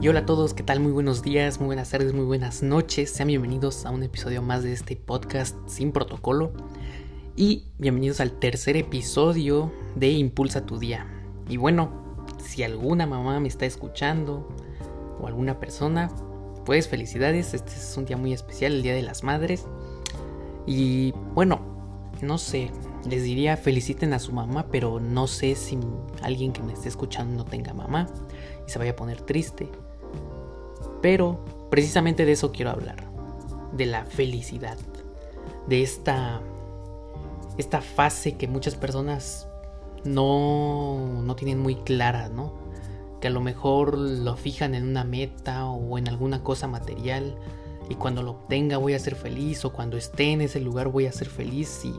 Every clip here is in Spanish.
Y hola a todos, ¿qué tal? Muy buenos días, muy buenas tardes, muy buenas noches. Sean bienvenidos a un episodio más de este podcast sin protocolo. Y bienvenidos al tercer episodio de Impulsa tu día. Y bueno, si alguna mamá me está escuchando o alguna persona, pues felicidades. Este es un día muy especial, el Día de las Madres. Y bueno, no sé, les diría feliciten a su mamá, pero no sé si alguien que me esté escuchando no tenga mamá y se vaya a poner triste. Pero precisamente de eso quiero hablar, de la felicidad, de esta, esta fase que muchas personas no, no tienen muy clara, ¿no? Que a lo mejor lo fijan en una meta o en alguna cosa material y cuando lo obtenga voy a ser feliz o cuando esté en ese lugar voy a ser feliz y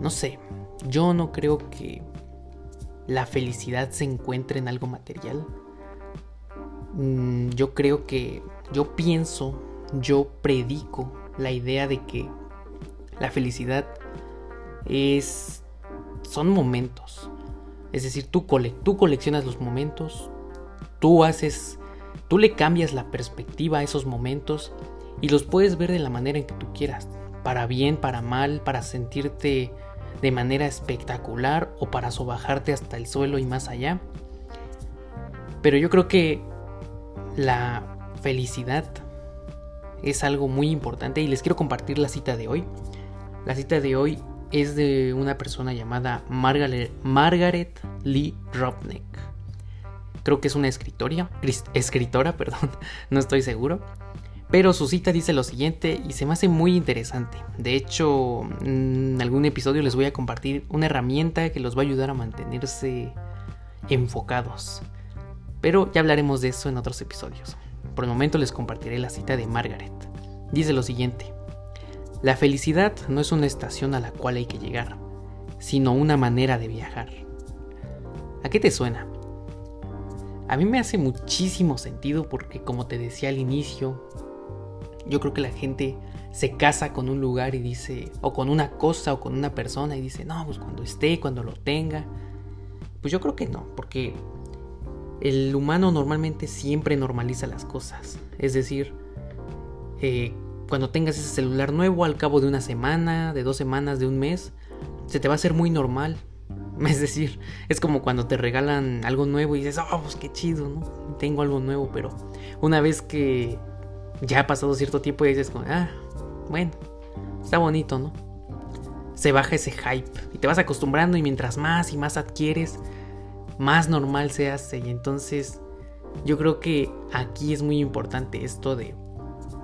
no sé, yo no creo que la felicidad se encuentre en algo material Mm, yo creo que yo pienso, yo predico la idea de que la felicidad es son momentos. Es decir, tú, tú coleccionas los momentos, tú haces, tú le cambias la perspectiva a esos momentos y los puedes ver de la manera en que tú quieras, para bien, para mal, para sentirte de manera espectacular o para sobajarte hasta el suelo y más allá. Pero yo creo que la felicidad es algo muy importante y les quiero compartir la cita de hoy. La cita de hoy es de una persona llamada Margaret, Lee Robneck. Creo que es una escritora, escritora, perdón, no estoy seguro. Pero su cita dice lo siguiente y se me hace muy interesante. De hecho, en algún episodio les voy a compartir una herramienta que los va a ayudar a mantenerse enfocados. Pero ya hablaremos de eso en otros episodios. Por el momento les compartiré la cita de Margaret. Dice lo siguiente. La felicidad no es una estación a la cual hay que llegar, sino una manera de viajar. ¿A qué te suena? A mí me hace muchísimo sentido porque como te decía al inicio, yo creo que la gente se casa con un lugar y dice, o con una cosa o con una persona y dice, no, pues cuando esté, cuando lo tenga. Pues yo creo que no, porque el humano normalmente siempre normaliza las cosas. Es decir, eh, cuando tengas ese celular nuevo al cabo de una semana, de dos semanas, de un mes, se te va a hacer muy normal. Es decir, es como cuando te regalan algo nuevo y dices, oh, pues qué chido, ¿no? Tengo algo nuevo, pero una vez que ya ha pasado cierto tiempo y dices, ah, bueno, está bonito, ¿no? Se baja ese hype y te vas acostumbrando y mientras más y más adquieres, más normal se hace. Y entonces yo creo que aquí es muy importante esto de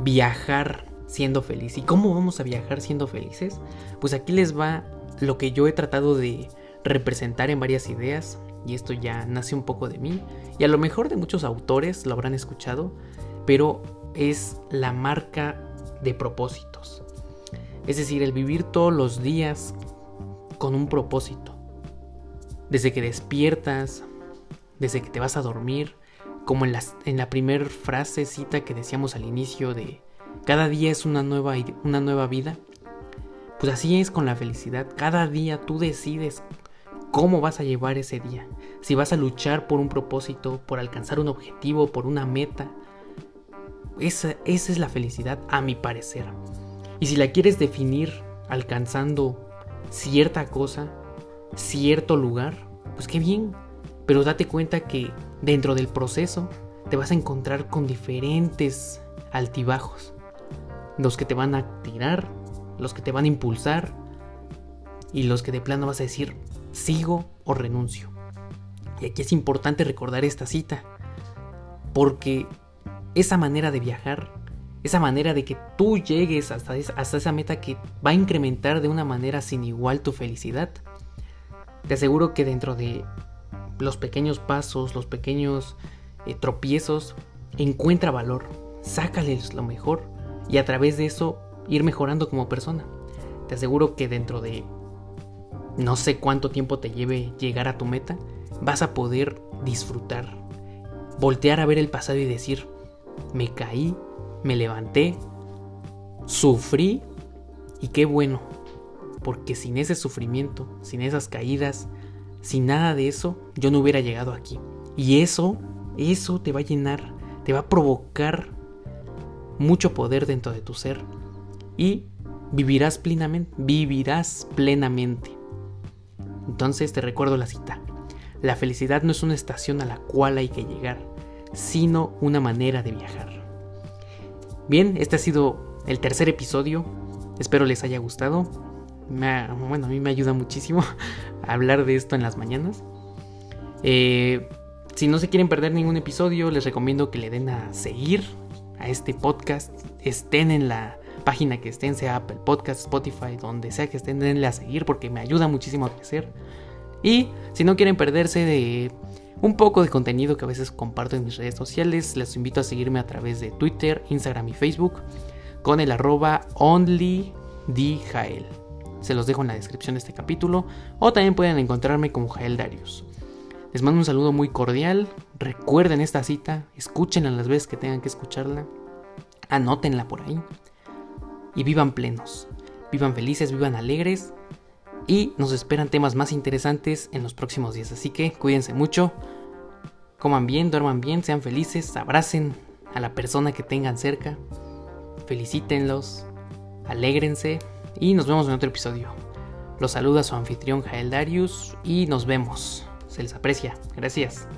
viajar siendo feliz. ¿Y cómo vamos a viajar siendo felices? Pues aquí les va lo que yo he tratado de representar en varias ideas. Y esto ya nace un poco de mí. Y a lo mejor de muchos autores lo habrán escuchado. Pero es la marca de propósitos. Es decir, el vivir todos los días con un propósito desde que despiertas, desde que te vas a dormir, como en, en la primera frase cita que decíamos al inicio de cada día es una nueva, una nueva vida, pues así es con la felicidad. Cada día tú decides cómo vas a llevar ese día. Si vas a luchar por un propósito, por alcanzar un objetivo, por una meta. Esa, esa es la felicidad a mi parecer. Y si la quieres definir alcanzando cierta cosa, cierto lugar, pues qué bien. Pero date cuenta que dentro del proceso te vas a encontrar con diferentes altibajos. Los que te van a tirar, los que te van a impulsar y los que de plano vas a decir sigo o renuncio. Y aquí es importante recordar esta cita, porque esa manera de viajar, esa manera de que tú llegues hasta esa, hasta esa meta que va a incrementar de una manera sin igual tu felicidad, te aseguro que dentro de los pequeños pasos, los pequeños eh, tropiezos, encuentra valor, sácales lo mejor y a través de eso ir mejorando como persona. Te aseguro que dentro de no sé cuánto tiempo te lleve llegar a tu meta, vas a poder disfrutar, voltear a ver el pasado y decir, me caí, me levanté, sufrí y qué bueno, porque sin ese sufrimiento, sin esas caídas, sin nada de eso, yo no hubiera llegado aquí. Y eso eso te va a llenar, te va a provocar mucho poder dentro de tu ser y vivirás plenamente, vivirás plenamente. Entonces te recuerdo la cita. La felicidad no es una estación a la cual hay que llegar, sino una manera de viajar. Bien, este ha sido el tercer episodio. Espero les haya gustado. Bueno, a mí me ayuda muchísimo hablar de esto en las mañanas. Eh, si no se quieren perder ningún episodio, les recomiendo que le den a seguir a este podcast. Estén en la página que estén, sea Apple Podcast, Spotify, donde sea que estén, denle a seguir porque me ayuda muchísimo a crecer. Y si no quieren perderse de un poco de contenido que a veces comparto en mis redes sociales, les invito a seguirme a través de Twitter, Instagram y Facebook con el arroba onlydjael. Se los dejo en la descripción de este capítulo o también pueden encontrarme como Jael Darius. Les mando un saludo muy cordial, recuerden esta cita, escúchenla las veces que tengan que escucharla, anótenla por ahí y vivan plenos, vivan felices, vivan alegres y nos esperan temas más interesantes en los próximos días. Así que cuídense mucho, coman bien, duerman bien, sean felices, abracen a la persona que tengan cerca, felicítenlos, alégrense y nos vemos en otro episodio. Los saluda su anfitrión Jael Darius y nos vemos. Se les aprecia. Gracias.